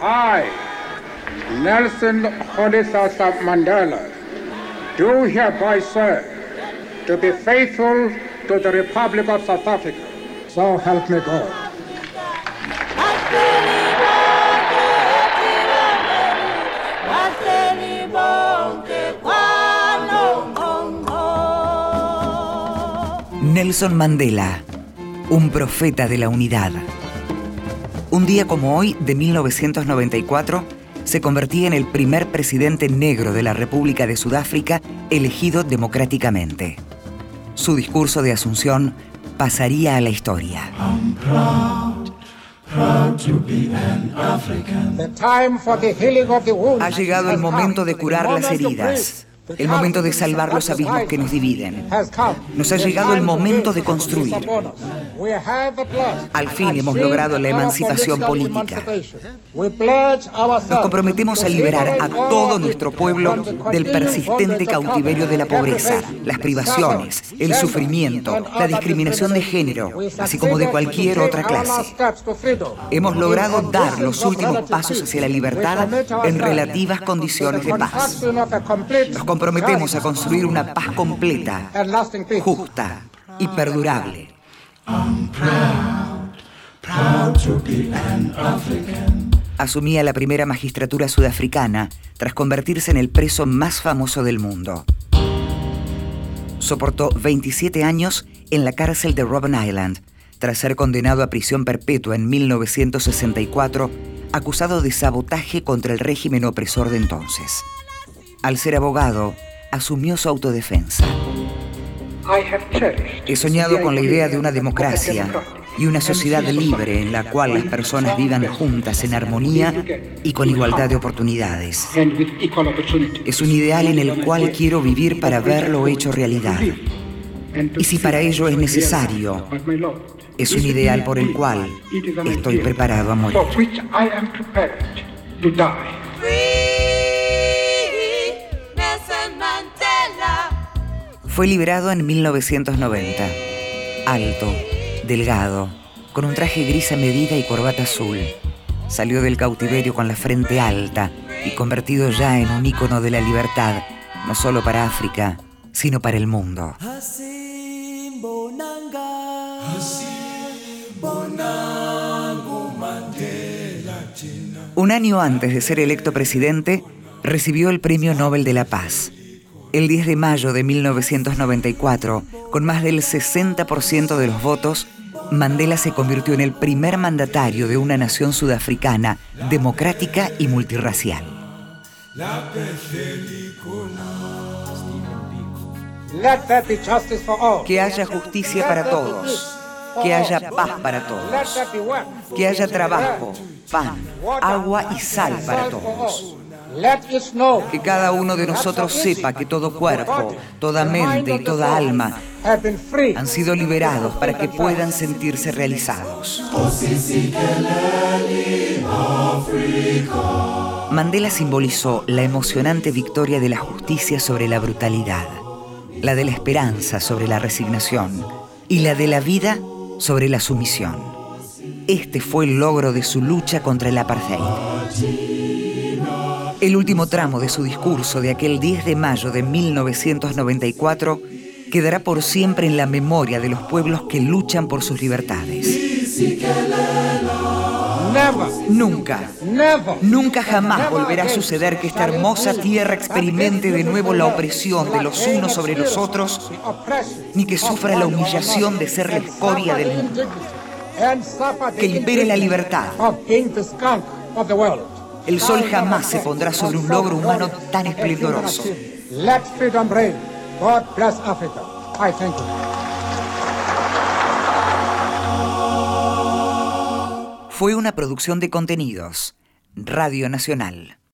I, Nelson Rolihlahla Mandela, do hereby swear to be faithful to the Republic of South Africa. So help me God. Nelson Mandela, un profeta de la unidad. Un día como hoy, de 1994, se convertía en el primer presidente negro de la República de Sudáfrica elegido democráticamente. Su discurso de asunción pasaría a la historia. Ha llegado el momento de curar las heridas el momento de salvar los abismos que nos dividen. Nos ha llegado el momento de construir. Al fin hemos logrado la emancipación política. Nos comprometemos a liberar a todo nuestro pueblo del persistente cautiverio de la pobreza, las privaciones, el sufrimiento, la discriminación de género, así como de cualquier otra clase. Hemos logrado dar los últimos pasos hacia la libertad en relativas condiciones de paz comprometemos a construir una paz completa, justa y perdurable. Asumía la primera magistratura sudafricana tras convertirse en el preso más famoso del mundo. Soportó 27 años en la cárcel de Robben Island tras ser condenado a prisión perpetua en 1964, acusado de sabotaje contra el régimen opresor de entonces. Al ser abogado, asumió su autodefensa. He soñado con la idea de una democracia y una sociedad libre en la cual las personas vivan juntas en armonía y con igualdad de oportunidades. Es un ideal en el cual quiero vivir para verlo hecho realidad. Y si para ello es necesario, es un ideal por el cual estoy preparado a morir. Fue liberado en 1990. Alto, delgado, con un traje gris a medida y corbata azul. Salió del cautiverio con la frente alta y convertido ya en un ícono de la libertad, no solo para África, sino para el mundo. Un año antes de ser electo presidente, recibió el Premio Nobel de la Paz. El 10 de mayo de 1994, con más del 60% de los votos, Mandela se convirtió en el primer mandatario de una nación sudafricana democrática y multirracial. Que haya justicia para todos. Que haya paz para todos. Que haya trabajo, pan, agua y sal para todos. Que cada uno de nosotros sepa que todo cuerpo, toda mente y toda alma han sido liberados para que puedan sentirse realizados. Mandela simbolizó la emocionante victoria de la justicia sobre la brutalidad, la de la esperanza sobre la resignación y la de la vida sobre la sumisión. Este fue el logro de su lucha contra el apartheid. El último tramo de su discurso de aquel 10 de mayo de 1994 quedará por siempre en la memoria de los pueblos que luchan por sus libertades. Nunca, nunca jamás volverá a suceder que esta hermosa tierra experimente de nuevo la opresión de los unos sobre los otros, ni que sufra la humillación de ser la escoria del mundo. Que impere la libertad. El sol jamás se pondrá sobre un logro humano tan esplendoroso. Fue una producción de contenidos. Radio Nacional.